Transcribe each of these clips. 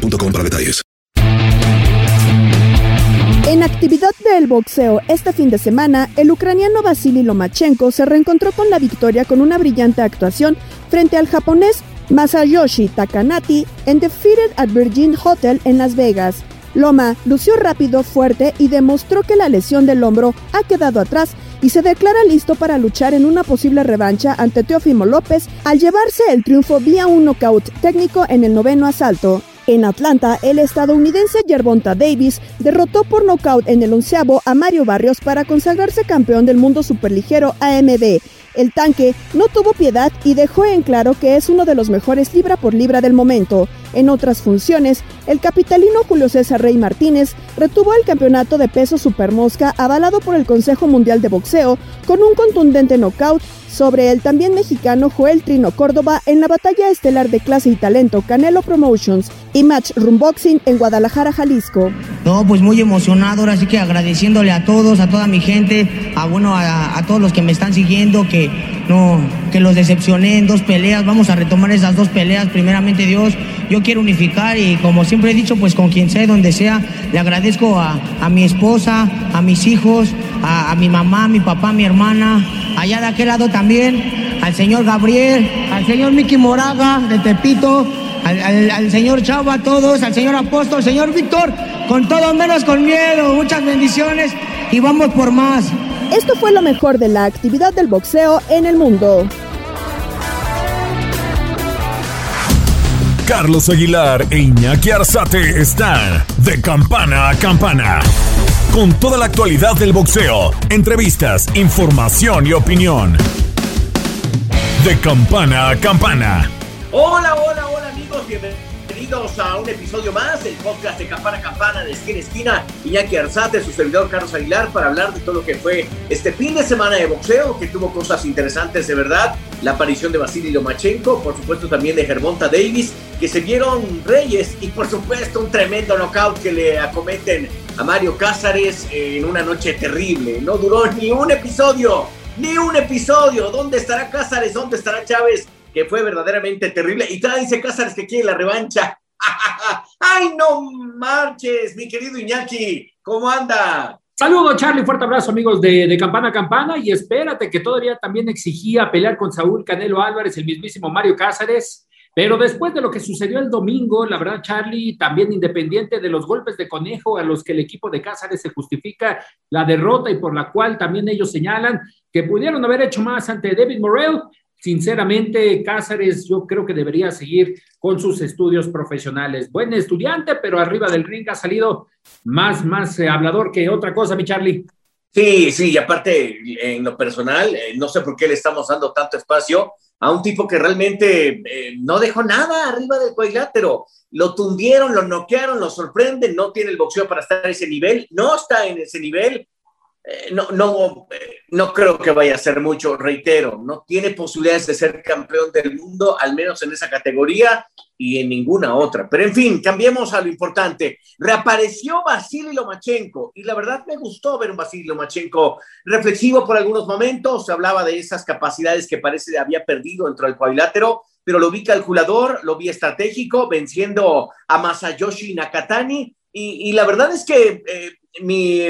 detalles. En actividad del boxeo este fin de semana, el ucraniano Vasily Lomachenko se reencontró con la victoria con una brillante actuación frente al japonés Masayoshi Takanati en Defeated at Virgin Hotel en Las Vegas. Loma lució rápido, fuerte y demostró que la lesión del hombro ha quedado atrás y se declara listo para luchar en una posible revancha ante Teofimo López al llevarse el triunfo vía un knockout técnico en el noveno asalto. En Atlanta, el estadounidense Gervonta Davis derrotó por nocaut en el onceavo a Mario Barrios para consagrarse campeón del mundo superligero AMB. El tanque no tuvo piedad y dejó en claro que es uno de los mejores libra por libra del momento. En otras funciones, el capitalino Julio César Rey Martínez retuvo el campeonato de peso supermosca avalado por el Consejo Mundial de Boxeo con un contundente knockout sobre el también mexicano Joel Trino Córdoba en la batalla estelar de clase y talento Canelo Promotions y Match Boxing en Guadalajara, Jalisco. No, pues muy emocionado, ahora sí que agradeciéndole a todos, a toda mi gente, a bueno, a, todos los que me están siguiendo, que no, que los decepcioné en dos peleas, vamos a retomar esas dos peleas, primeramente Dios, yo quiero unificar y como siempre he dicho, pues con quien sea, donde sea, le agradezco a, mi esposa, a mis hijos, a, a mi mamá, a mi papá, a mi hermana, allá de aquel lado también, al señor Gabriel, al señor Miki Moraga de Tepito, al, señor Chava, a todos, al señor Apóstol, al señor Víctor, con todo menos con miedo. Muchas bendiciones y vamos por más. Esto fue lo mejor de la actividad del boxeo en el mundo. Carlos Aguilar e Iñaki Arzate están de campana a campana. Con toda la actualidad del boxeo, entrevistas, información y opinión. De campana a campana. Hola, hola, hola amigos, bienvenidos a un episodio más del podcast de Campana a Campana de Esquina a Esquina. Iñaki Arzate, su servidor Carlos Aguilar, para hablar de todo lo que fue este fin de semana de boxeo, que tuvo cosas interesantes de verdad. La aparición de Vasily Lomachenko, por supuesto también de Gervonta Davis, que se vieron reyes y por supuesto un tremendo knockout que le acometen a Mario Cázares en una noche terrible. No duró ni un episodio, ni un episodio. ¿Dónde estará Cázares? ¿Dónde estará Chávez? que fue verdaderamente terrible. Y todavía dice Cáceres que quiere la revancha. ¡Ay, no marches, mi querido Iñaki! ¿Cómo anda? Saludos, Charlie. Fuerte abrazo, amigos de, Campana a Campana. Y espérate que todavía también exigía pelear con Saúl Canelo Álvarez, el mismísimo Mario Cáceres. Pero después de lo que sucedió el domingo, la verdad, Charlie, también independiente de los golpes de conejo a los que el equipo de Cáceres se justifica la derrota y por la cual también ellos señalan que pudieron haber hecho más ante David Morrell, Sinceramente, Cáceres yo creo que debería seguir con sus estudios profesionales. Buen estudiante, pero arriba del ring ha salido más, más eh, hablador que otra cosa, mi Charlie. Sí, sí, y aparte, en lo personal, eh, no sé por qué le estamos dando tanto espacio a un tipo que realmente eh, no dejó nada arriba del cuadrilátero. Lo tundieron, lo noquearon, lo sorprenden, no tiene el boxeo para estar a ese nivel, no está en ese nivel, eh, no, no, eh, no creo que vaya a ser mucho, reitero, no tiene posibilidades de ser campeón del mundo, al menos en esa categoría y en ninguna otra. Pero en fin, cambiemos a lo importante. Reapareció Vasily Lomachenko y la verdad me gustó ver un Vasily Lomachenko reflexivo por algunos momentos, se hablaba de esas capacidades que parece había perdido dentro del cuadrilátero, pero lo vi calculador, lo vi estratégico, venciendo a Masayoshi Nakatani y, la verdad es que eh, mi,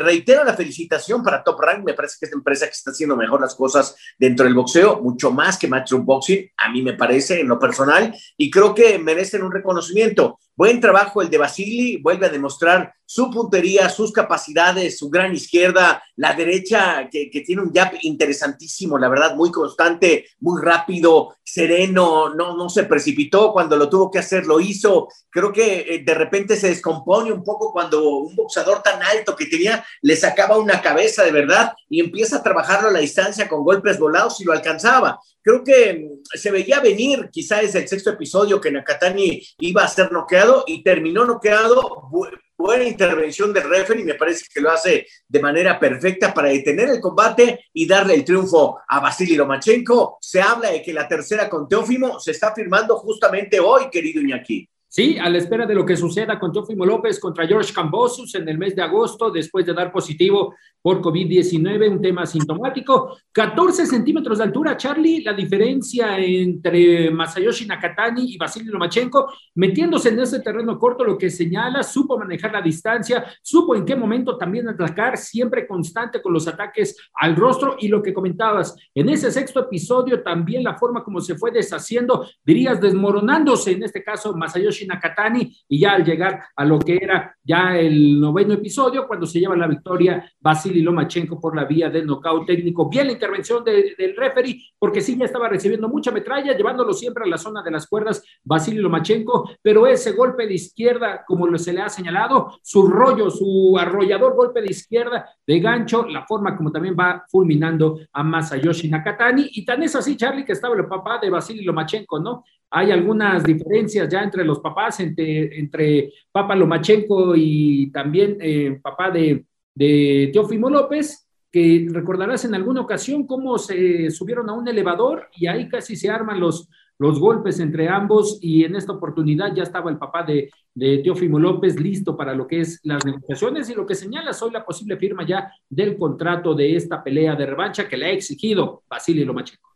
reitero la felicitación para Top Rank, me parece que es la empresa que está haciendo mejor las cosas dentro del boxeo, mucho más que Matchroom Boxing, a mí me parece en lo personal, y creo que merecen un reconocimiento. Buen trabajo el de Basili, vuelve a demostrar su puntería, sus capacidades, su gran izquierda, la derecha que, tiene un jab interesantísimo, la verdad, muy constante, muy rápido, sereno, no, no se precipitó cuando lo tuvo que hacer, lo hizo. Creo que eh, de repente se descompone un poco cuando un boxeador tan alto que tenía, le sacaba una cabeza de verdad y empieza a trabajarlo a la distancia con golpes volados y lo alcanzaba. Creo que mm, se veía venir, quizá es el sexto episodio, que Nakatani iba a ser noqueado y terminó noqueado. buena intervención del referee, me parece que lo hace de manera perfecta para detener el combate y darle el triunfo a Vasily Lomachenko. Se habla de que la tercera con Teófimo se está firmando justamente hoy, querido Iñaki. Sí, a la espera de lo que suceda con Teófimo López contra George Cambosus en el mes de agosto, después de dar positivo por COVID-19, un tema sintomático. 14 centímetros de altura, Charlie, la diferencia entre Masayoshi Nakatani y Vasily Lomachenko, metiéndose en ese terreno corto, lo que señala, supo manejar la distancia, supo en qué momento también atacar, siempre constante con los ataques al rostro y lo que comentabas, en ese sexto episodio también la forma como se fue deshaciendo, dirías desmoronándose, en este caso Masayoshi Nakatani, y ya al llegar a lo que era ya el noveno episodio, cuando se lleva la victoria Vasily Lomachenko por la vía del nocaut técnico. Bien la intervención del referee, porque sí ya estaba recibiendo mucha metralla, llevándolo siempre a la zona de las cuerdas Vasily Lomachenko, pero ese golpe de izquierda, como se le ha señalado, su rollo, su arrollador golpe de izquierda de gancho, la forma como también va fulminando a Masayoshi Nakatani, y tan es así, Charlie, que estaba el papá de Vasily Lomachenko, ¿no? Hay algunas diferencias ya entre los papás, entre, Papa Lomachenko y también eh, papá de, de Teófimo López, que recordarás en alguna ocasión cómo se subieron a un elevador y ahí casi se arman los, los golpes entre ambos y en esta oportunidad ya estaba el papá de, de Teófimo López listo para lo que es las negociaciones y lo que señala hoy la posible firma ya del contrato de esta pelea de revancha que le ha exigido Basilio Lomachenko.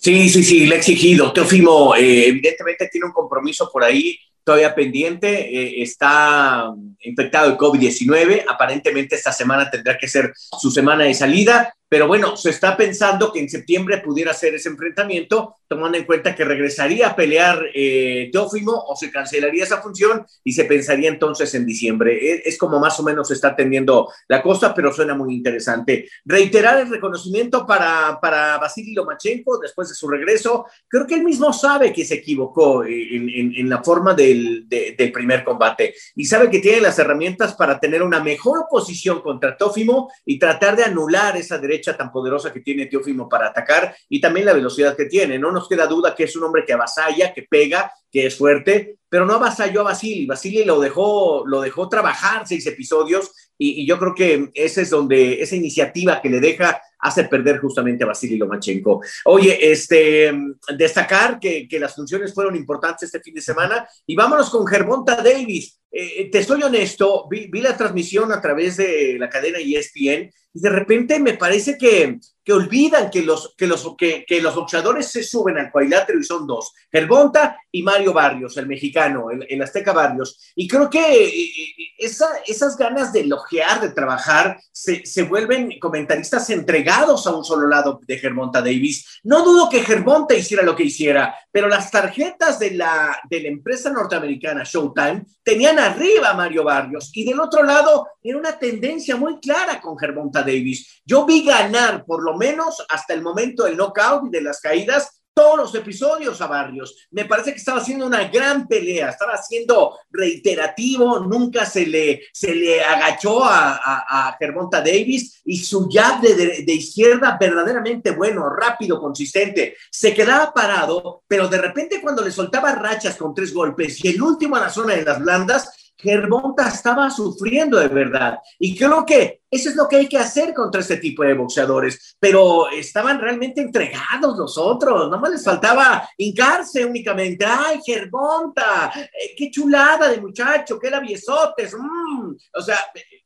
Sí, sí, sí, le he exigido. Teofimo, eh, evidentemente tiene un compromiso por ahí todavía pendiente, eh, está infectado de COVID-19, aparentemente esta semana tendrá que ser su semana de salida, pero bueno, se está pensando que en septiembre pudiera ser ese enfrentamiento, tomando en cuenta que regresaría a pelear eh, Teófimo o se cancelaría esa función y se pensaría entonces en diciembre. Es, como más o menos se está atendiendo la costa, pero suena muy interesante. Reiterar el reconocimiento para, para Vasily Lomachenko después de su regreso. Creo que él mismo sabe que se equivocó en, la forma del, del, primer combate y sabe que tiene las herramientas para tener una mejor posición contra Teófimo y tratar de anular esa derecha tan poderosa que tiene Teófimo para atacar y también la velocidad que tiene. No nos queda duda que es un hombre que avasalla, que pega, que es fuerte, pero no avasalló a Basili. Basili lo dejó, lo dejó trabajar seis episodios y, yo creo que ese es donde esa iniciativa que le deja hace perder justamente a Vasily Lomachenko. Oye, este, destacar que, que, las funciones fueron importantes este fin de semana y vámonos con Gervonta Davis. Eh, te soy honesto, vi, vi, la transmisión a través de la cadena ESPN de repente me parece que, que olvidan que los, que, los, que, que, los boxeadores se suben al cuadrilátero y son dos, Gervonta y Mario Barrios, el mexicano, el, Azteca Barrios. Y creo que eh, eh, esa, esas ganas de elogiar, de trabajar, se, se, vuelven comentaristas entregados a un solo lado de Gervonta Davis. No dudo que Gervonta hiciera lo que hiciera, pero las tarjetas de la, de la empresa norteamericana Showtime tenían arriba Mario Barrios y del otro lado era una tendencia muy clara con Gervonta Davis. Yo vi ganar por lo menos hasta el momento del knockout y de las caídas todos los episodios a Barrios. Me parece que estaba haciendo una gran pelea, estaba siendo reiterativo, nunca se le, se le agachó a, a, Germonta Davis y su jab de, de, izquierda verdaderamente bueno, rápido, consistente. Se quedaba parado, pero de repente cuando le soltaba rachas con tres golpes y el último a la zona de las blandas, Gervonta estaba sufriendo de verdad. Y creo que eso es lo que hay que hacer contra este tipo de boxeadores. Pero estaban realmente entregados los otros. No más les faltaba hincarse únicamente. ¡Ay, Gervonta! Eh, ¡Qué chulada de muchacho! ¡Qué labiesotes! Mm". O sea,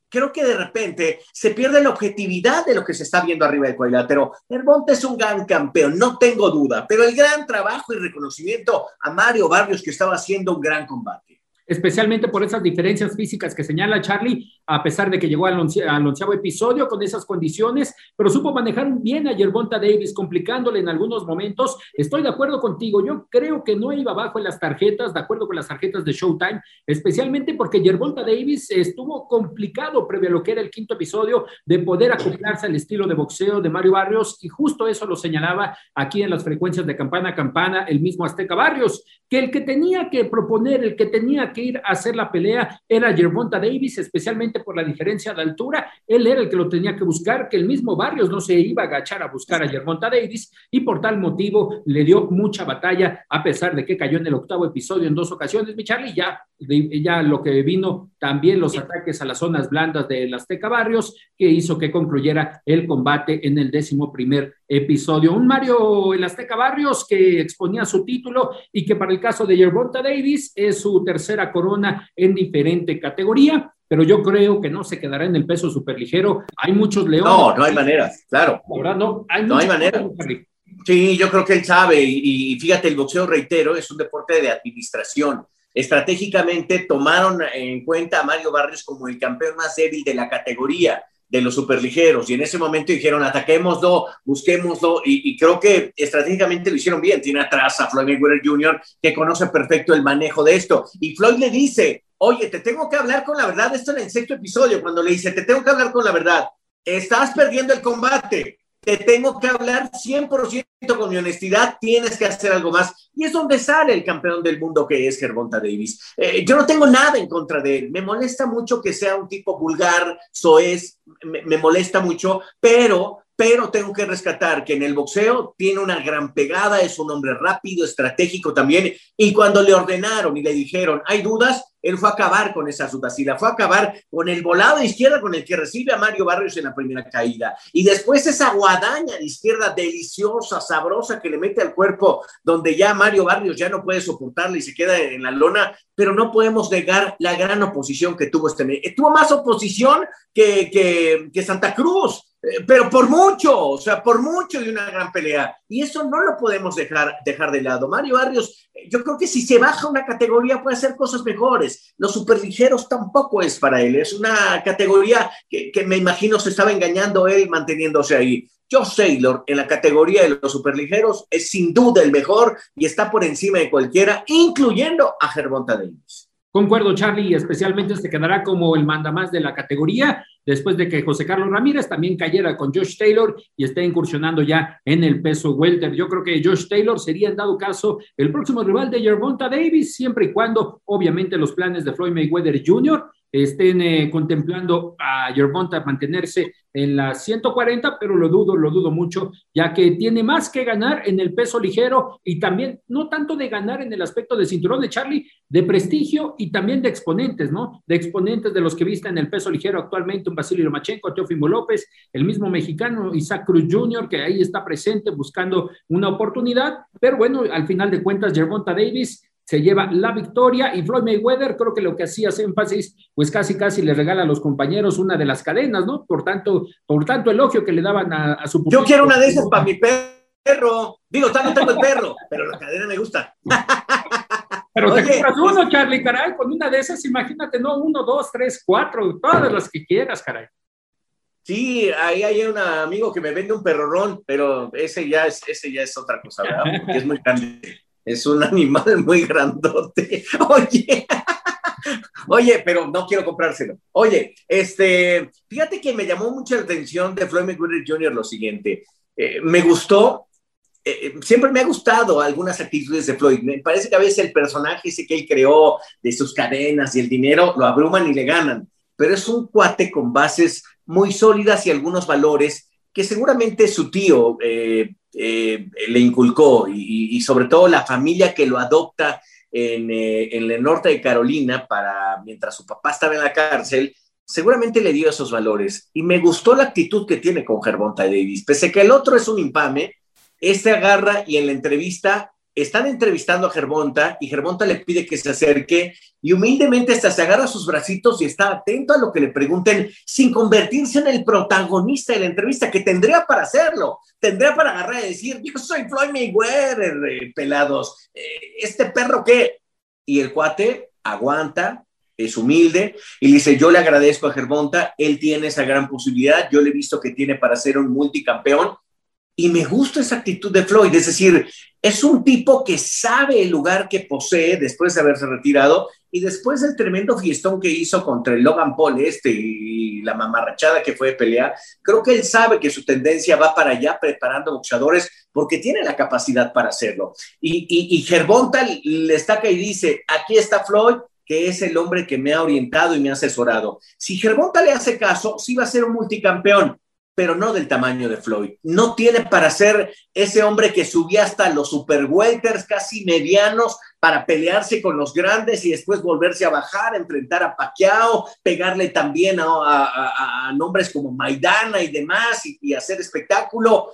creo que de repente se pierde la objetividad de lo que se está viendo arriba del cuadrilátero. Gervonta es un gran campeón, no tengo duda. Pero el gran trabajo y reconocimiento a Mario Barrios que estaba haciendo un gran combate especialmente por esas diferencias físicas que señala Charlie, a pesar de que llegó al, onceavo episodio con esas condiciones, pero supo manejar bien a Yerbonta Davis, complicándole en algunos momentos. Estoy de acuerdo contigo, yo creo que no iba abajo en las tarjetas, de acuerdo con las tarjetas de Showtime, especialmente porque Yerbonta Davis estuvo complicado previo a lo que era el quinto episodio de poder acoplarse al estilo de boxeo de Mario Barrios, y justo eso lo señalaba aquí en las frecuencias de campana a campana el mismo Azteca Barrios, que el que tenía que proponer, el que tenía que ir a hacer la pelea era Gervonta Davis, especialmente por la diferencia de altura. Él era el que lo tenía que buscar, que el mismo Barrios no se iba a agachar a buscar a Gervonta Davis y por tal motivo le dio mucha batalla, a pesar de que cayó en el octavo episodio en dos ocasiones, mi Charlie, ya, ya lo que vino también los ataques a las zonas blandas de Azteca Barrios, que hizo que concluyera el combate en el décimo primer episodio. Un Mario el Azteca Barrios que exponía su título y que para el caso de Yerbonta Davis es su tercera corona en diferente categoría, pero yo creo que no se quedará en el peso superligero. Hay muchos leones. No, no hay manera, claro. Ahora no, hay, no hay manera. Sí, yo creo que él sabe y, y fíjate, el boxeo, reitero, es un deporte de administración estratégicamente tomaron en cuenta a Mario Barrios como el campeón más débil de la categoría de los superligeros y en ese momento dijeron ataquémoslo, busquémoslo y, y creo que estratégicamente lo hicieron bien. Tiene atrás a Floyd Mayweather Jr. que conoce perfecto el manejo de esto y Floyd le dice, oye, te tengo que hablar con la verdad, esto en el sexto episodio, cuando le dice, te tengo que hablar con la verdad, estás perdiendo el combate, te tengo que hablar 100% con mi honestidad, tienes que hacer algo más. Y es donde sale el campeón del mundo que es Gervonta Davis. Eh, yo no tengo nada en contra de él. Me molesta mucho que sea un tipo vulgar, soez, me, me molesta mucho, pero pero tengo que rescatar que en el boxeo tiene una gran pegada, es un hombre rápido, estratégico también, y cuando le ordenaron y le dijeron, hay dudas, él fue a acabar con esas dudas y la fue a acabar con el volado de izquierda con el que recibe a Mario Barrios en la primera caída. Y después esa guadaña de izquierda deliciosa, sabrosa que le mete al cuerpo, donde ya Mario Barrios ya no puede soportarla y se queda en la lona, pero no podemos negar la gran oposición que tuvo este. Tuvo más oposición que, que, que Santa Cruz pero por mucho, o sea, por mucho de una gran pelea. Y eso no lo podemos dejar, dejar de lado. Mario Barrios, eh, yo creo que si se baja una categoría puede hacer cosas mejores. Los superligeros tampoco es para él. Es una categoría que, que me imagino se estaba engañando él manteniéndose ahí. Josh Taylor en la categoría de los superligeros es sin duda el mejor y está por encima de cualquiera, incluyendo a Gervonta Davis. Concuerdo, Charlie, especialmente se quedará como el mandamás de la categoría después de que José Carlos Ramírez también cayera con Josh Taylor y esté incursionando ya en el peso welter. Yo creo que Josh Taylor sería en dado caso el próximo rival de Gervonta Davis, siempre y cuando obviamente los planes de Floyd Mayweather Jr estén eh, contemplando a Gervonta mantenerse en las 140, pero lo dudo, lo dudo mucho, ya que tiene más que ganar en el peso ligero y también no tanto de ganar en el aspecto de cinturón de Charlie, de prestigio y también de exponentes, ¿no? De exponentes de los que visten en el peso ligero actualmente, un Basilio Lomachenko, Teofimo López, el mismo mexicano Isaac Cruz Jr., que ahí está presente buscando una oportunidad, pero bueno, al final de cuentas, Gervonta Davis se lleva la victoria y Floyd Mayweather creo que lo que hacía énfasis, pues casi casi le regala a los compañeros una de las cadenas, ¿no? Por tanto, por tanto elogio que le daban a, su Yo quiero una de esas para mi perro. Digo, no tengo el perro, pero la cadena me gusta. Pero te compras uno, Charlie, caray, con una de esas, imagínate, no, uno, dos, tres, cuatro, todas las que quieras, caray. Sí, ahí hay un amigo que me vende un perrorón, pero ese ya es, ese ya es otra cosa, ¿verdad? Porque es muy grande. Es un animal muy grandote. Oye, oye, pero no quiero comprárselo. Oye, este, fíjate que me llamó mucha atención de Floyd Mayweather Jr. lo siguiente. Eh, me gustó, eh, eh, siempre me ha gustado algunas actitudes de Floyd. Me parece que a veces el personaje ese que él creó de sus cadenas y el dinero lo abruman y le ganan. Pero es un cuate con bases muy sólidas y algunos valores que seguramente su tío eh, le inculcó y, sobre todo la familia que lo adopta en, eh, en, el norte de Carolina para mientras su papá estaba en la cárcel, seguramente le dio esos valores. Y me gustó la actitud que tiene con Gervonta Davis. Pese que el otro es un infame, este agarra y en la entrevista están entrevistando a Gervonta y Gervonta le pide que se acerque y humildemente hasta se agarra sus bracitos y está atento a lo que le pregunten sin convertirse en el protagonista de la entrevista que tendría para hacerlo. Tendría para agarrar y decir, yo soy Floyd Mayweather, eh, pelados. Eh, ¿Este perro qué? Y el cuate aguanta, es humilde y dice, yo le agradezco a Gervonta, él tiene esa gran posibilidad, yo le he visto que tiene para ser un multicampeón y me gusta esa actitud de Floyd, es decir, es un tipo que sabe el lugar que posee después de haberse retirado y después del tremendo fiestón que hizo contra el Logan Paul este y la mamarrachada que fue de pelea, creo que él sabe que su tendencia va para allá preparando boxeadores porque tiene la capacidad para hacerlo. Y, y, y Gervonta le estaca y dice, aquí está Floyd, que es el hombre que me ha orientado y me ha asesorado. Si Gervonta le hace caso, sí va a ser un multicampeón, pero no del tamaño de Floyd. No tiene para ser ese hombre que subía hasta los super welters casi medianos para pelearse con los grandes y después volverse a bajar, enfrentar a Pacquiao, pegarle también a, nombres como Maidana y demás y, hacer espectáculo.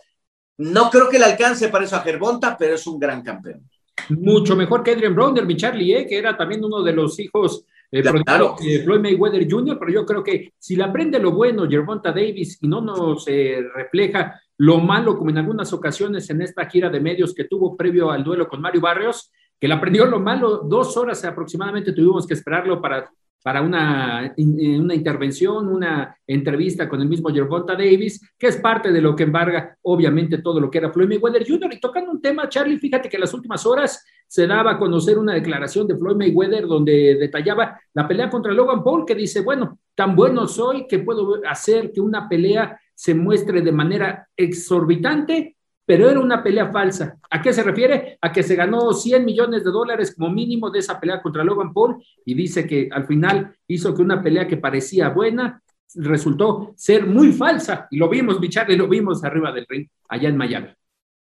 No creo que le alcance para eso a Gervonta, pero es un gran campeón. Mucho mejor que Adrian Browner, mi Charlie, ¿eh? que era también uno de los hijos eh, claro. Floyd Mayweather Jr., pero yo creo que si le aprende lo bueno Gervonta Davis y no nos eh, refleja lo malo, como en algunas ocasiones en esta gira de medios que tuvo previo al duelo con Mario Barrios, que le aprendió lo malo, dos horas aproximadamente tuvimos que esperarlo para para una, una intervención, una entrevista con el mismo Gervonta Davis, que es parte de lo que embarga, obviamente, todo lo que era Floyd Mayweather Jr. Y tocando un tema, Charlie, fíjate que en las últimas horas se daba a conocer una declaración de Floyd Mayweather donde detallaba la pelea contra Logan Paul, que dice, bueno, tan bueno soy que puedo hacer que una pelea se muestre de manera exorbitante pero era una pelea falsa. ¿A qué se refiere? A que se ganó 100 millones de dólares como mínimo de esa pelea contra Logan Paul y dice que al final hizo que una pelea que parecía buena resultó ser muy falsa. Y lo vimos, Bicharle, lo vimos arriba del ring, allá en Miami.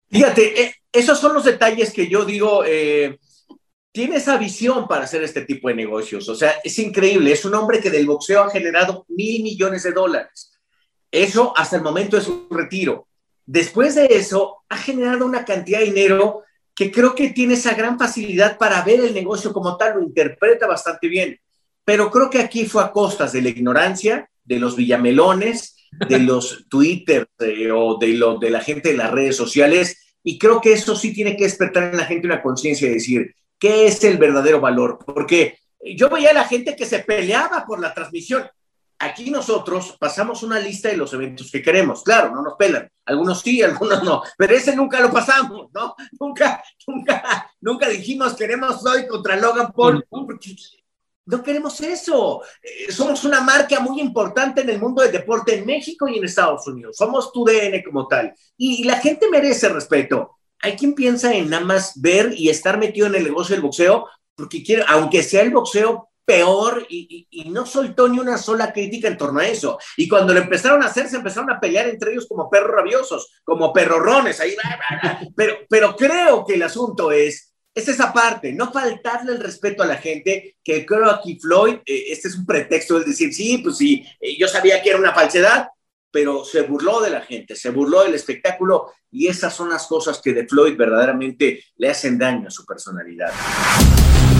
Fíjate, eh, esos son los detalles que yo digo, eh, tiene esa visión para hacer este tipo de negocios. O sea, es increíble, es un hombre que del boxeo ha generado mil millones de dólares. Eso hasta el momento es su retiro Después de eso, ha generado una cantidad de dinero que creo que tiene esa gran facilidad para ver el negocio como tal, lo interpreta bastante bien. Pero creo que aquí fue a costas de la ignorancia, de los villamelones, de los Twitter o de, lo, de la gente de las redes sociales. Y creo que eso sí tiene que despertar en la gente una conciencia de decir, ¿qué es el verdadero valor? Porque yo veía a la gente que se peleaba por la transmisión aquí nosotros pasamos una lista de los eventos que queremos. Claro, no nos pelan. Algunos sí, algunos no. Pero ese nunca lo pasamos, ¿no? Nunca, nunca, nunca dijimos queremos hoy contra Logan Paul. No queremos eso. Eh, somos una marca muy importante en el mundo del deporte en México y en Estados Unidos. Somos tu DN como tal. Y, la gente merece respeto. Hay quien piensa en nada más ver y estar metido en el negocio del boxeo porque quiere, aunque sea el boxeo peor y, no soltó ni una sola crítica en torno a eso. Y cuando lo empezaron a hacer, se empezaron a pelear entre ellos como perros rabiosos, como perrorrones. Ahí, pero, pero creo que el asunto es, es esa parte, no faltarle el respeto a la gente, que creo aquí Floyd, eh, este es un pretexto de decir, sí, pues sí, eh, yo sabía que era una falsedad, pero se burló de la gente, se burló del espectáculo y esas son las cosas que de Floyd verdaderamente le hacen daño a su personalidad.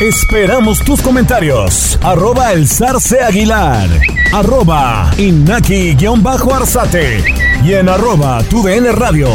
Esperamos tus comentarios. Arroba el zarce aguilar. Arroba inaki-arzate. Y en arroba tu radio.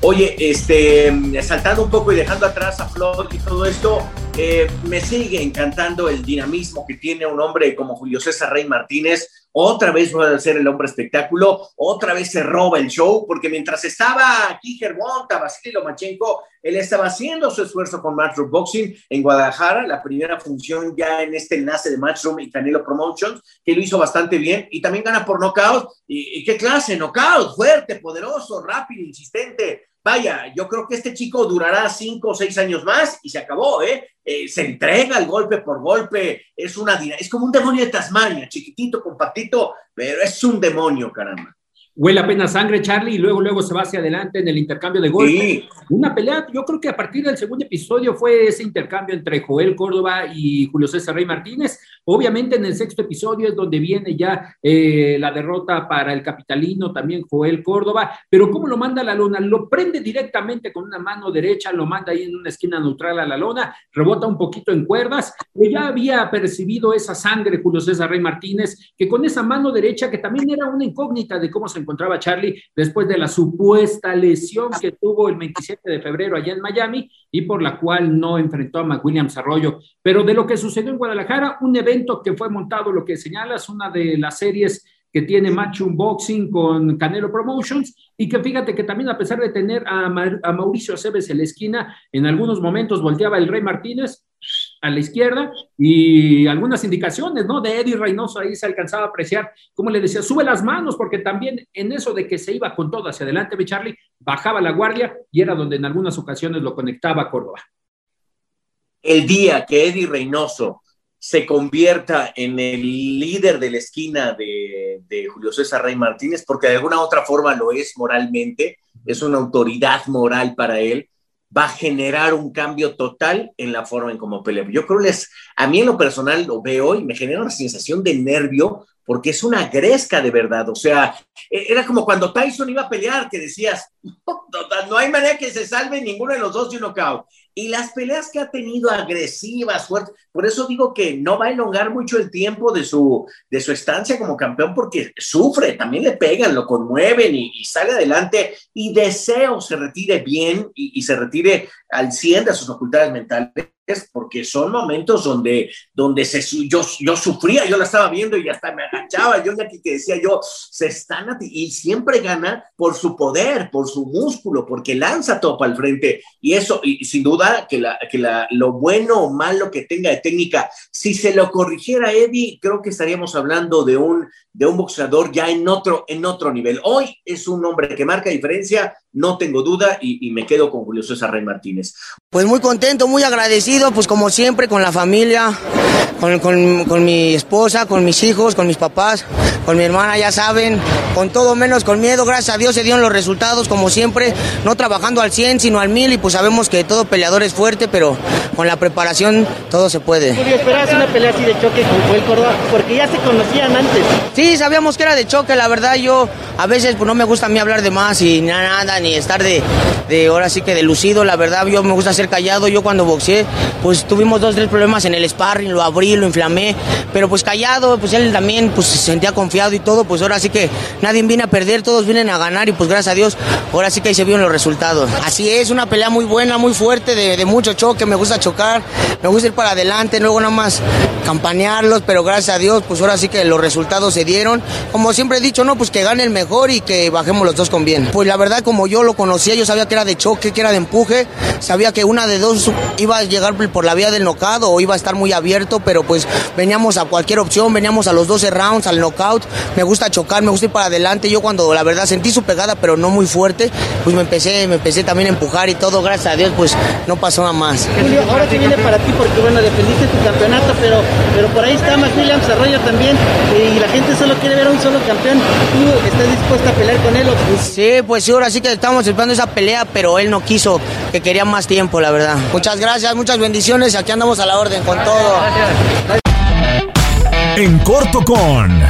Oye, este, saltando un poco y dejando atrás a Flor y todo esto, eh, me sigue encantando el dinamismo que tiene un hombre como Julio César Rey Martínez. Otra vez vuelve a ser el hombre espectáculo, otra vez se roba el show, porque mientras estaba aquí Germonta, Vasily Lomachenko, él estaba haciendo su esfuerzo con Matchroom Boxing en Guadalajara, la primera función ya en este enlace de Matchroom y Canelo Promotions, que lo hizo bastante bien, y también gana por knockout. ¿Y, y qué clase? Knockout, fuerte, poderoso, rápido, insistente vaya, yo creo que este chico durará cinco o seis años más y se acabó, ¿eh? ¿eh? se entrega el golpe por golpe, es una es como un demonio de Tasmania, chiquitito, compactito, pero es un demonio, caramba huele apenas sangre, Charlie, y luego, luego se va hacia adelante en el intercambio de golpes. Una pelea, yo creo que a partir del segundo episodio fue ese intercambio entre Joel Córdoba y Julio César Rey Martínez. Obviamente en el sexto episodio es donde viene ya eh, la derrota para el capitalino, también Joel Córdoba, pero ¿cómo lo manda a la lona? Lo prende directamente con una mano derecha, lo manda ahí en una esquina neutral a la lona, rebota un poquito en cuerdas, que ya había percibido esa sangre Julio César Rey Martínez, que con esa mano derecha, que también era una incógnita de cómo se encontraba Charlie después de la supuesta lesión que tuvo el 27 de febrero allá en Miami y por la cual no enfrentó a McWilliams Arroyo. Pero de lo que sucedió en Guadalajara, un evento que fue montado, lo que señalas, una de las series que tiene Match Unboxing con Canelo Promotions y que fíjate que también a pesar de tener a, Mauricio Aceves en la esquina, en algunos momentos volteaba el Rey Martínez a la izquierda y algunas indicaciones, ¿no? De Eddie Reynoso ahí se alcanzaba a apreciar, como le decía, sube las manos, porque también en eso de que se iba con todo hacia adelante, mi Charlie, bajaba la guardia y era donde en algunas ocasiones lo conectaba a Córdoba. El día que Eddie Reynoso se convierta en el líder de la esquina de, de, Julio César Rey Martínez, porque de alguna otra forma lo es moralmente, es una autoridad moral para él, va a generar un cambio total en la forma en cómo pelea. Yo creo que a mí en lo personal lo veo y me genera una sensación de nervio porque es una gresca de verdad. O sea, e, era como cuando Tyson iba a pelear, que decías, no, hay manera que se salve ninguno de los dos de un knockout. Y las peleas que ha tenido agresivas, fuertes, por eso digo que no va a elongar mucho el tiempo de su, de su estancia como campeón, porque sufre, también le pegan, lo conmueven y, sale adelante. Y deseo se retire bien y, y se retire al 100 de sus facultades mentales porque son momentos donde, donde se, yo, yo sufría, yo la estaba viendo y hasta me agachaba, yo aquí que decía yo, se están y siempre gana por su poder, por su músculo, porque lanza todo para el frente y eso, y sin duda que, la, que la, lo bueno o malo que tenga de técnica, si se lo corrigiera Eddie, creo que estaríamos hablando de un, de un boxeador ya en otro, en otro nivel. Hoy es un hombre que marca diferencia, no tengo duda, y, y me quedo con Julio César Rey Martínez. Pues muy contento, muy agradecido, pues como siempre, con la familia, con, con, con, mi esposa, con mis hijos, con mis papás, con mi hermana, ya saben, con todo menos con miedo, gracias a Dios se dieron los resultados, como siempre, no trabajando al 100, sino al 1000, y pues sabemos que todo peleador es fuerte, pero con la preparación todo se puede. Julio, ¿esperabas una pelea así de choque con Joel Córdoba? Porque ya se conocían antes. Sí, sabíamos que era de choque, la verdad, yo a veces pues no me gusta a mí hablar de más y nada, ni estar de, de ahora sí que de lucido, la verdad, yo me gusta hacer callado. Yo cuando boxeé, pues tuvimos dos, tres problemas en el sparring, lo abrí, lo inflamé, pero pues callado, pues él también pues se sentía confiado y todo, pues ahora sí que nadie viene a perder, todos vienen a ganar y pues gracias a Dios, ahora sí que ahí se vieron los resultados. Así es, una pelea muy buena, muy fuerte, de, de mucho choque, me gusta chocar, me gusta ir para adelante, luego nada más campanearlos, pero gracias a Dios, pues ahora sí que los resultados se dieron. Como siempre he dicho, no, pues que gane el mejor y que bajemos los dos con bien. Pues la verdad, como yo lo conocía, yo sabía que era de choque, que era de empuje, sabía que una de dos iba a llegar por la vía del knockout o iba a estar muy abierto, pero pues veníamos a cualquier opción, veníamos a los 12 rounds, al knockout. Me gusta chocar, me gusta ir para adelante. Yo cuando la verdad sentí su pegada, pero no muy fuerte, pues me empecé, me empecé también a empujar y todo, gracias a Dios, pues no pasó nada más. Julio, ahora que viene para ti, porque bueno, defendiste tu campeonato, pero, pero por ahí está más Williams Arroyo también, y la gente solo quiere ver a un solo campeón. ¿Tú estás dispuesta a pelear con él? Sí, pues sí, ahora sí que estamos esperando esa pelea, pero él no quiso, que quería más tiempo, la verdad. Muchas gracias, muchas bendiciones, aquí andamos a la orden con todo. En corto con...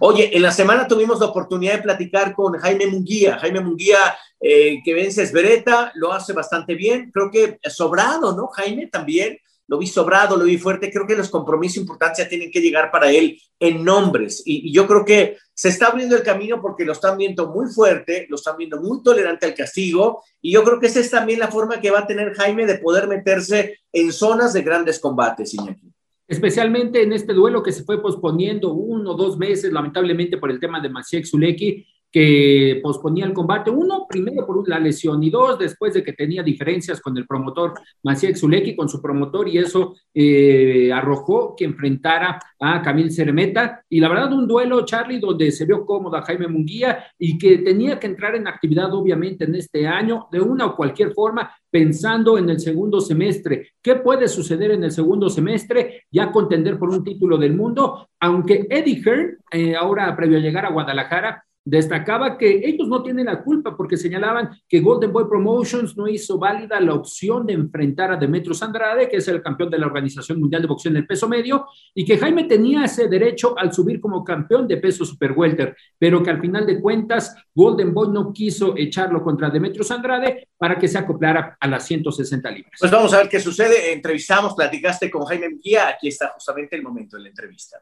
Oye, en la semana tuvimos la oportunidad de platicar con Jaime Munguía. Jaime Munguía, eh, que vence Esbereta, lo hace bastante bien. Creo que sobrado, ¿no? Jaime también. Lo vi sobrado, lo vi fuerte. Creo que los compromisos importantes ya tienen que llegar para él en nombres. Y, y yo creo que se está abriendo el camino porque lo están viendo muy fuerte, lo están viendo muy tolerante al castigo. Y yo creo que esa es también la forma que va a tener Jaime de poder meterse en zonas de grandes combates, Iñaki especialmente en este duelo que se fue posponiendo uno o dos meses, lamentablemente por el tema de Maciek Zuleki, que posponía el combate. Uno, primero por la lesión y dos, después de que tenía diferencias con el promotor Maciek Zuleki, con su promotor, y eso eh, arrojó que enfrentara a Camil Ceremeta. Y la verdad, un duelo, Charlie, donde se vio cómoda Jaime Munguía y que tenía que entrar en actividad, obviamente, en este año, de una o cualquier forma, pensando en el segundo semestre. ¿Qué puede suceder en el segundo semestre? Ya contender por un título del mundo, aunque Eddie Hearn, eh, ahora previo a llegar a Guadalajara, destacaba que ellos no tienen la culpa porque señalaban que Golden Boy Promotions no hizo válida la opción de enfrentar a Demetrius Andrade, que es el campeón de la Organización Mundial de Boxeo en el peso medio, y que Jaime tenía ese derecho al subir como campeón de peso super welter, pero que al final de cuentas Golden Boy no quiso echarlo contra Demetrius Andrade para que se acoplara a las 160 libras. Pues vamos a ver qué sucede. Entrevistamos, platicaste con Jaime Guía. Aquí está justamente el momento de la entrevista.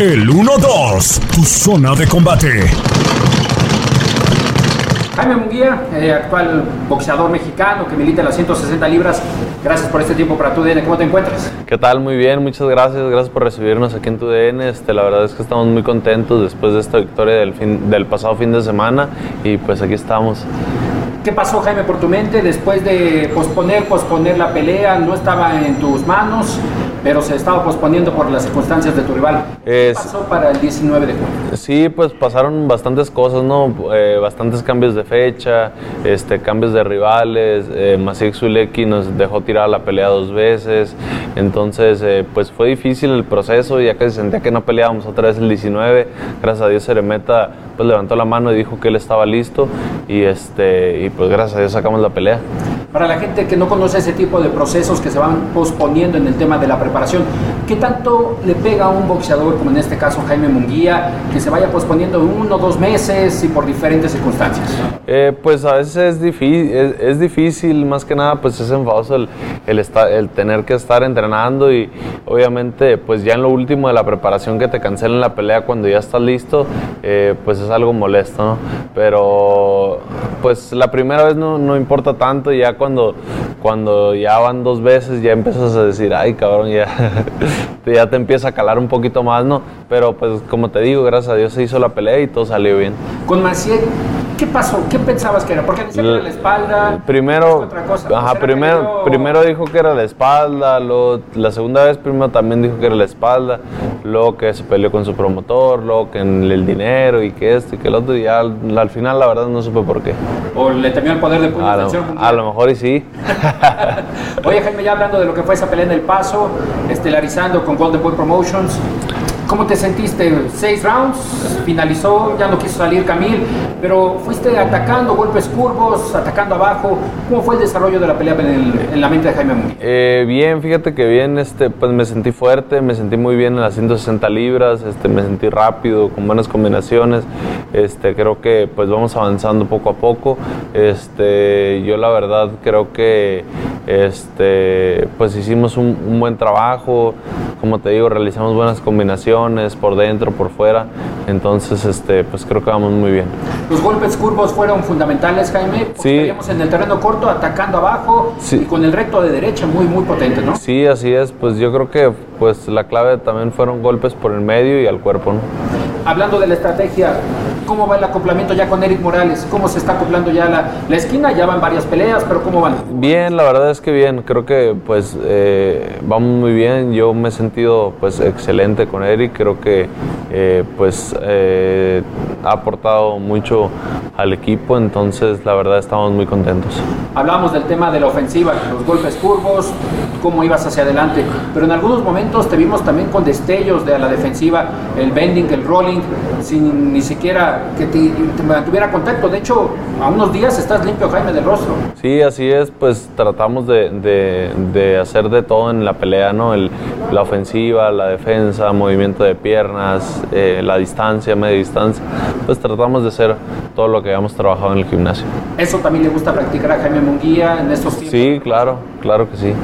El 1-2, tu zona de combate. Jaime Munguía, eh, actual boxeador mexicano que milita las 160 libras. Gracias por este tiempo para tu DN. ¿Cómo te encuentras? ¿Qué tal? Muy bien, muchas gracias. Gracias por recibirnos aquí en tu DN. Este, la verdad es que estamos muy contentos después de esta victoria del, fin, del pasado fin de semana y pues aquí estamos. ¿Qué pasó, Jaime, por tu mente después de posponer, posponer la pelea? No estaba en tus manos, pero se estaba posponiendo por las circunstancias de tu rival. ¿Qué pasó para el 19 de junio? Sí, pues pasaron bastantes cosas, ¿no? Eh, bastantes cambios de fecha, este, cambios de rivales. Eh, Zuleki nos dejó tirar la pelea dos veces. Entonces, eh, pues fue difícil el proceso, ya que se sentía que no peleábamos otra vez el 19. Gracias a Dios, Ceremeta pues levantó la mano y dijo que él estaba listo. Y este pues gracias a Dios sacamos la pelea. Para la gente que no conoce ese tipo de procesos que se van posponiendo en el tema de la preparación, ¿qué tanto le pega a un boxeador, como en este caso Jaime Munguía, que se vaya posponiendo uno o dos meses y por diferentes circunstancias? Eh, pues a veces es difícil, más que nada, pues es enfadoso el, el, el tener que estar entrenando y obviamente pues ya en lo último de la preparación que te cancelen la pelea cuando ya estás listo, eh, pues es algo molesto, ¿no? Pero pues la primera vez no, no importa tanto, ya cuando, cuando ya van dos veces ya empiezas a decir, ay cabrón, ya, ya te empieza a calar un poquito más, ¿no? Pero pues como te digo, gracias a Dios se hizo la pelea y todo salió bien. Con Maciel ¿Qué pasó? ¿Qué pensabas que era? Porque decía que era la espalda. Primero, Ajá, primero, primero dijo que era la espalda, luego, la segunda vez primero también dijo que era la espalda, luego que se peleó con su promotor, luego que en el dinero y que esto y que el otro, y al, final la verdad no supe por qué. ¿O le temió el poder de puño a, lo, a lo mejor y sí. Oye Jaime, ya hablando de lo que fue esa pelea en El Paso, estelarizando con Golden Boy Promotions, ¿Cómo te sentiste? Seis rounds, finalizó, ya no quiso salir Camil, pero fuiste atacando, golpes curvos, atacando abajo. ¿Cómo fue el desarrollo de la pelea en, la mente de Jaime Munguía? Eh, bien, fíjate que bien, este, pues me sentí fuerte, me sentí muy bien en las 160 libras, este, me sentí rápido, con buenas combinaciones. Este, creo que pues vamos avanzando poco a poco. Este, yo la verdad creo que este, pues hicimos un, un buen trabajo, como te digo, realizamos buenas combinaciones por dentro, por fuera. Entonces, este, pues creo que vamos muy bien. Los golpes curvos fueron fundamentales, Jaime. Sí. en el terreno corto, atacando abajo y con el recto de derecha muy, muy potente, ¿no? Sí, así es. Pues yo creo que pues la clave también fueron golpes por el medio y al cuerpo, ¿no? Hablando de la estrategia, ¿cómo va el acoplamiento ya con Eric Morales? ¿Cómo se está acoplando ya la, la esquina? Ya van varias peleas, pero ¿cómo van? Bien, la verdad es que bien. Creo que pues eh, vamos muy bien. Yo me he sentido pues excelente con Eric. Creo que eh, pues eh, ha aportado mucho al equipo, entonces la verdad estamos muy contentos. Hablábamos del tema de la ofensiva, los golpes curvos, cómo ibas hacia adelante, pero en algunos momentos te vimos también con destellos de la defensiva, el bending, el rolling, sin ni siquiera que te, te mantuviera contacto. De hecho, a unos días estás limpio, Jaime, del rostro. Sí, así es, pues tratamos de, de- de hacer de todo en la pelea, ¿no? El- la ofensiva, la defensa, movimiento de piernas, eh, la distancia, media distancia, pues tratamos de hacer todo lo que habíamos trabajado en el gimnasio. Eso también le gusta practicar a Jaime Munguía en estos tiempos. Sí, claro, claro que sí.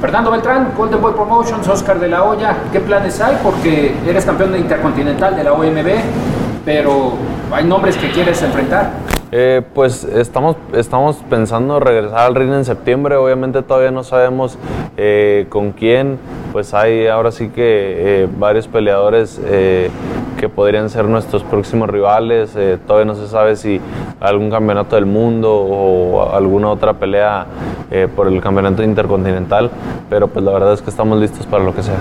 Fernando Beltrán, Golden Boy Promotions, Oscar de la Hoya, ¿qué planes hay? Porque eres campeón de intercontinental de la OMB, pero hay nombres que quieres enfrentar. Eh, pues estamos, estamos pensando regresar al ring en septiembre, obviamente todavía no sabemos eh, con quién, pues hay ahora sí que eh, varios peleadores que podrían ser nuestros próximos rivales, eh, todavía no se sabe si algún campeonato del mundo o alguna otra pelea eh, por el campeonato intercontinental, pero pues la verdad es que estamos listos para lo que sea.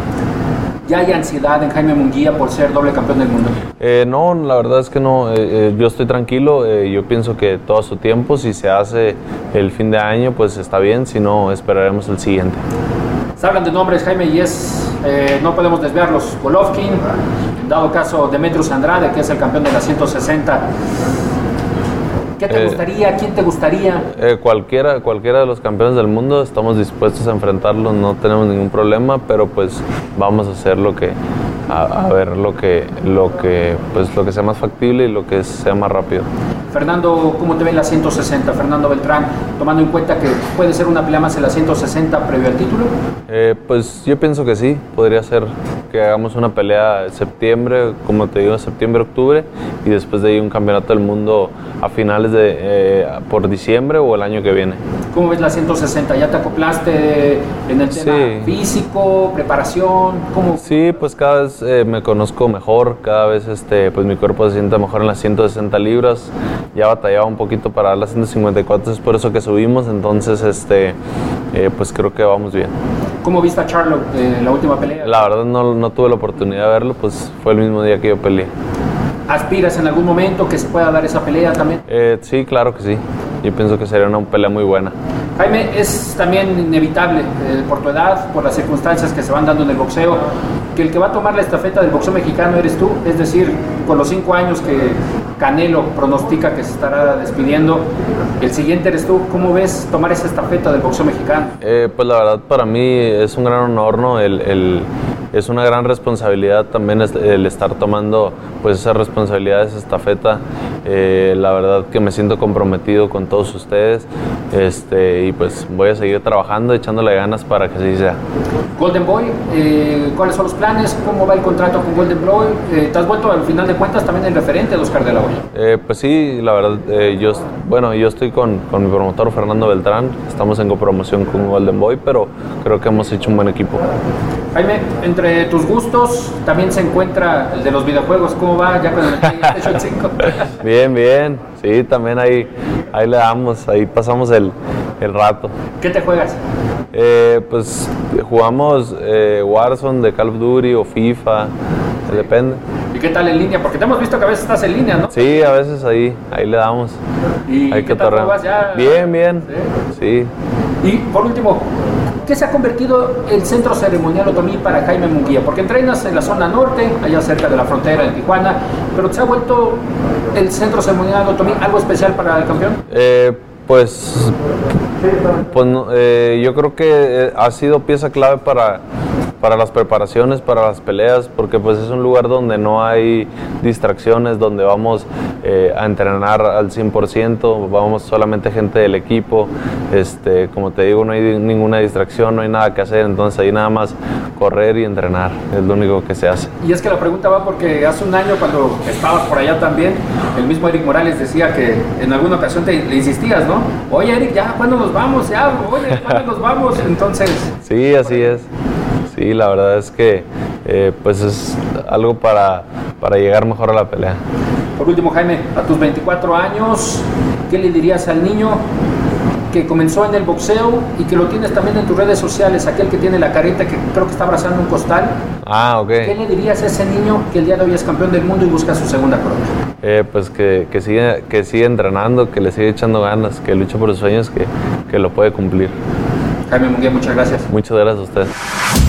¿Ya hay ansiedad en Jaime Munguía por ser doble campeón del mundo? Eh, no, la verdad es que no. eh, eh, yo estoy tranquilo. eh, yo pienso que todo su tiempo. Si se hace el fin de año, pues está bien. Si no, esperaremos el siguiente. Se hablan de nombres, Jaime, y es, eh, no podemos desviarlos. Golovkin, dado caso Demetrius Andrade, que es el campeón de la 160. ¿Qué te Eh, gustaría? ¿Quién te gustaría? Eh, cualquiera, cualquiera de los campeones del mundo estamos dispuestos a enfrentarlos. No tenemos ningún problema, pero pues vamos a hacer lo que, a, a ver lo que, lo que, pues lo que sea más factible y lo que sea más rápido. Fernando, ¿cómo te ven la 160? Fernando Beltrán, tomando en cuenta que puede ser una pelea más en la 160 previo al título. Eh, pues yo pienso que sí, podría ser que hagamos una pelea en septiembre, como te digo, septiembre, octubre, y después de ahí un campeonato del mundo a finales de, eh, por diciembre o el año que viene. ¿Cómo ves la 160? ¿Ya te acoplaste en el tema Sí. físico, preparación? ¿Cómo? Sí, pues cada vez eh, me conozco mejor, cada vez este, pues mi cuerpo se siente mejor en las 160 libras, ya batallaba un poquito para las 154, es por eso que subimos, entonces este, eh, pues creo que vamos bien. ¿Cómo viste a Charlotte en la última pelea? La verdad no, no tuve la oportunidad de verlo, pues fue el mismo día que yo peleé. ¿Aspiras en algún momento que se pueda dar esa pelea también? Eh, sí, claro que sí. Yo pienso que sería una pelea muy buena. Jaime, es también inevitable eh, por tu edad, por las circunstancias que se van dando en el boxeo, que el que va a tomar la estafeta del boxeo mexicano eres tú, es decir, con los cinco años que Canelo pronostica que se estará despidiendo, el siguiente eres tú. ¿Cómo ves tomar esa estafeta del boxeo mexicano? Eh, pues la verdad para mí es un gran honor, ¿no? El, el- es una gran responsabilidad también el estar tomando pues esa responsabilidad, esa estafeta. Eh, la verdad que me siento comprometido con todos ustedes este, y pues voy a seguir trabajando, echándole ganas para que así sea. Golden Boy, eh, ¿cuáles son los planes? ¿Cómo va el contrato con Golden Boy? Eh, ¿Te has vuelto al final de cuentas también el referente de Oscar de la Hoya? Eh, pues sí, la verdad, eh, yo, bueno, yo estoy con, con mi promotor Fernando Beltrán, estamos en copromoción con Golden Boy, pero creo que hemos hecho un buen equipo. Jaime, entre tus gustos también se encuentra el de los videojuegos. ¿Cómo va ya con el PlayStation 5? Bien, bien, sí, también ahí, ahí le damos, ahí pasamos el, el rato. ¿Qué te juegas? Eh, pues jugamos eh, Warzone de Call of Duty o FIFA, depende. ¿Y qué tal en línea? Porque te hemos visto que a veces estás en línea, ¿no? Sí, a veces ahí, ahí le damos. ¿Y Ahí qué tal cotorreamos. vas ya? Bien, bien, sí. Y por último, ¿qué se ha convertido el centro ceremonial Otomí para Jaime Munguía? Porque entrenas en la zona norte, allá cerca de la frontera en Tijuana, pero ¿se ha vuelto el centro ceremonial Otomí algo especial para el campeón? Eh, pues, pues eh, yo creo que eh, ha sido pieza clave para, para las preparaciones, para las peleas, porque pues es un lugar donde no hay distracciones, donde vamos eh, a entrenar al 100%, vamos solamente gente del equipo, este, como te digo, no hay ninguna distracción, no hay nada que hacer, entonces ahí nada más correr y entrenar, es lo único que se hace. Y es que la pregunta va porque hace un año cuando estabas por allá también, el mismo Eric Morales decía que en alguna ocasión te, le insistías, ¿no? Oye Eric, ya, ¿cuándo nos vamos? Ya, oye, ¿cuándo nos vamos? Entonces, Sí, así es. Sí, la verdad es que eh, pues es algo para, para llegar mejor a la pelea. por último Jaime, a tus 24 años, ¿qué le dirías al niño que comenzó en el boxeo y que lo tienes también en tus redes sociales, aquel que tiene la careta que creo que está abrazando un costal? Ah, ok. ¿Qué le dirías a ese niño que el día de hoy es campeón del mundo y busca su segunda corona? eh, pues que, que, sigue, que sigue entrenando, que le sigue echando ganas, que lucha por sus sueños, que, que lo puede cumplir. Jaime Munguía, muchas gracias. Muchas gracias a ustedes.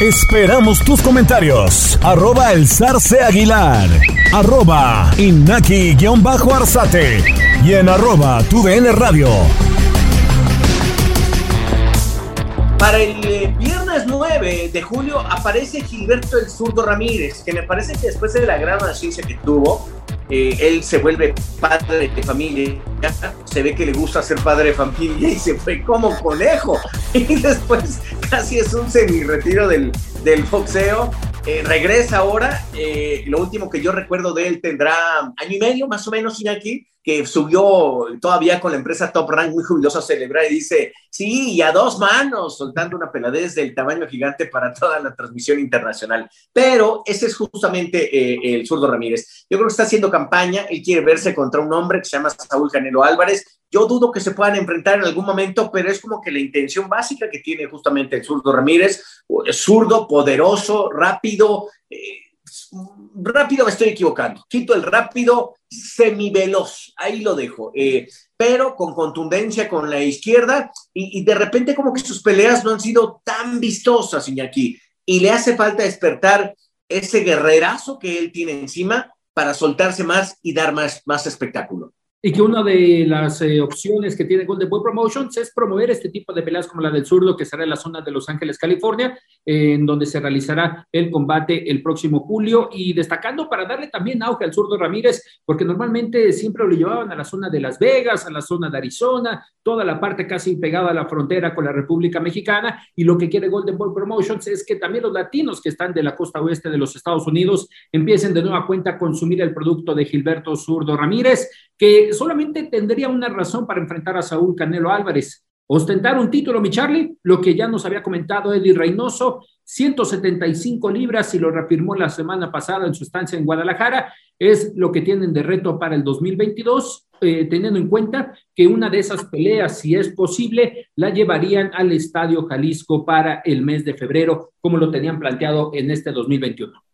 Esperamos tus comentarios. Arroba el aguilar. Arroba inaki-arzate. Y en arroba tu radio. Para el eh, viernes 9 de julio aparece Gilberto el Zurdo Ramírez, que me parece que después de la gran ciencia que tuvo, eh, él se vuelve padre de familia, se ve que le gusta ser padre de familia y se fue como conejo. Y después casi es un semi-retiro del, del boxeo. Eh, regresa ahora, eh, lo último que yo recuerdo de él tendrá año y medio más o menos, aquí que subió todavía con la empresa Top Rank muy jubiloso a celebrar y dice, sí, y a dos manos, soltando una peladez del tamaño gigante para toda la transmisión internacional. Pero ese es justamente eh, el zurdo Ramírez. Yo creo que está haciendo campaña, él quiere verse contra un hombre que se llama Saúl Canelo Álvarez. Yo dudo que se puedan enfrentar en algún momento, pero es como que la intención básica que tiene justamente el zurdo Ramírez, zurdo, poderoso, rápido. Eh, rápido me estoy equivocando. Quito el rápido, semiveloz, ahí lo dejo. Eh, pero con contundencia con la izquierda y, y, de repente como que sus peleas no han sido tan vistosas, Iñaki. Y le hace falta despertar ese guerrerazo que él tiene encima para soltarse más y dar más, más espectáculo y que una de las eh, opciones que tiene Golden Boy Promotions es promover este tipo de peleas como la del zurdo, que será en la zona de Los Ángeles, California, en donde se realizará el combate el próximo julio. Y destacando para darle también auge al zurdo Ramírez, porque normalmente siempre lo llevaban a la zona de Las Vegas, a la zona de Arizona, toda la parte casi pegada a la frontera con la República Mexicana, y lo que quiere Golden Boy Promotions es que también los latinos que están de la costa oeste de los Estados Unidos empiecen de nueva cuenta a consumir el producto de Gilberto Zurdo Ramírez, que solamente tendría una razón para enfrentar a Saúl Canelo Álvarez. Ostentar un título, mi Charlie, lo que ya nos había comentado Eddie Reynoso, 175 libras, y lo reafirmó la semana pasada en su estancia en Guadalajara, es lo que tienen de reto para el 2022, eh, teniendo en cuenta que una de esas peleas, si es posible, la llevarían al Estadio Jalisco para el mes de febrero, como lo tenían planteado en este 2021.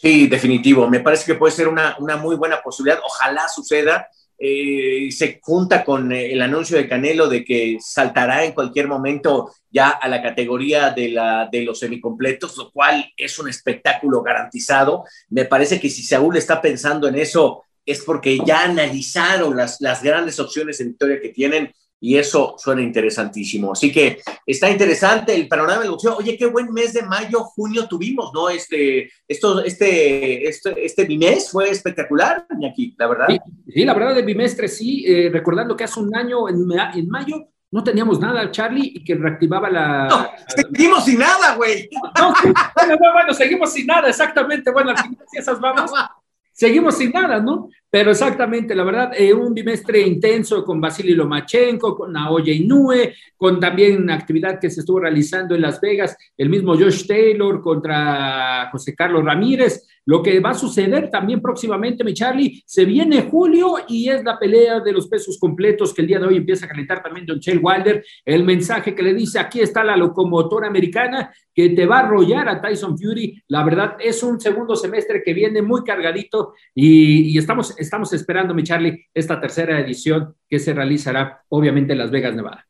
Sí, definitivo. Me parece que puede ser una, una muy buena posibilidad. Ojalá suceda. Eh, se junta con eh, el anuncio de Canelo de que saltará en cualquier momento ya a la categoría de, la, de los semicompletos, lo cual es un espectáculo garantizado. Me parece que si Saúl está pensando en eso es porque ya analizaron las, las grandes opciones de victoria que tienen y eso suena interesantísimo. Así que está interesante el panorama del boxeo. Oye, qué buen mes de mayo, junio tuvimos, ¿no? Este, esto, este, este, este bimestre fue espectacular, aquí, la verdad. Sí, la verdad, el bimestre sí, eh, recordando que hace un año, en, en mayo, no teníamos nada, Charlie, y que reactivaba la. No, seguimos sin nada, güey. No, bueno, bueno, seguimos sin nada, exactamente. Bueno, al final, si esas vamos, seguimos sin nada, ¿no? Pero exactamente, la verdad, eh, un bimestre intenso con Vasily Lomachenko, con Naoya Inoue, con también una actividad que se estuvo realizando en Las Vegas, el mismo Josh Taylor contra José Carlos Ramírez. Lo que va a suceder también próximamente, mi Charlie, se viene julio y es la pelea de los pesos completos que el día de hoy empieza a calentar también John Shell Wilder. El mensaje que le dice, aquí está la locomotora americana que te va a arrollar a Tyson Fury. La verdad, es un segundo semestre que viene muy cargadito y estamos estamos esperando, mi Charlie, esta tercera edición que se realizará, obviamente, en Las Vegas, Nevada.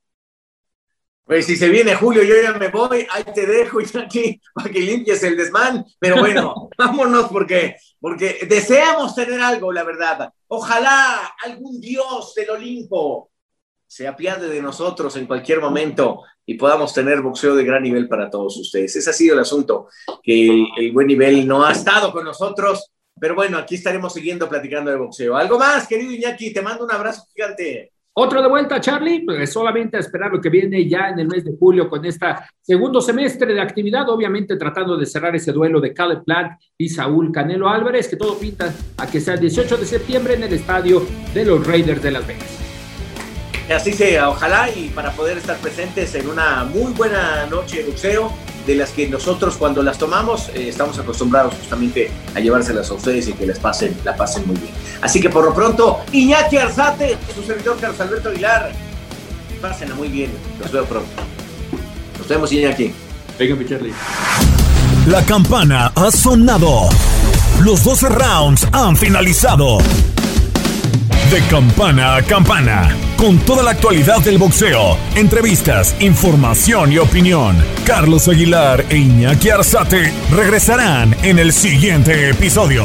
Pues si se viene Julio, yo ya me voy, ahí te dejo, aquí, para que limpies el desmán. Pero bueno, vámonos porque, porque deseamos tener algo, la verdad. Ojalá algún dios del Olimpo se apiade de nosotros en cualquier momento y podamos tener boxeo de gran nivel para todos ustedes. Ese ha sido el asunto, que el, el buen nivel no ha estado con nosotros pero bueno, aquí estaremos siguiendo platicando de boxeo. ¿Algo más, querido Iñaki? Te mando un abrazo gigante. Otro de vuelta, Charlie, pues solamente a esperar lo que viene ya en el mes de julio con este segundo semestre de actividad, obviamente tratando de cerrar ese duelo de Caleb Plant y Saúl Canelo Álvarez, que todo pinta a que sea el 18 de septiembre en el estadio de los Raiders de Las Vegas. Así sea, ojalá y para poder estar presentes en una muy buena noche de boxeo de las que nosotros cuando las tomamos eh, estamos acostumbrados justamente a llevárselas a ustedes y que les pasen, la pasen muy bien. Así que por lo pronto, Iñaki Arzate, su servidor Carlos Alberto Aguilar, pásenla muy bien, los veo pronto. Nos vemos Iñaki. Venga, mi Charlie. La campana ha sonado. Los 12 rounds han finalizado. De campana a campana, con toda la actualidad del boxeo, entrevistas, información y opinión. Carlos Aguilar e Iñaki Arzate regresarán en el siguiente episodio.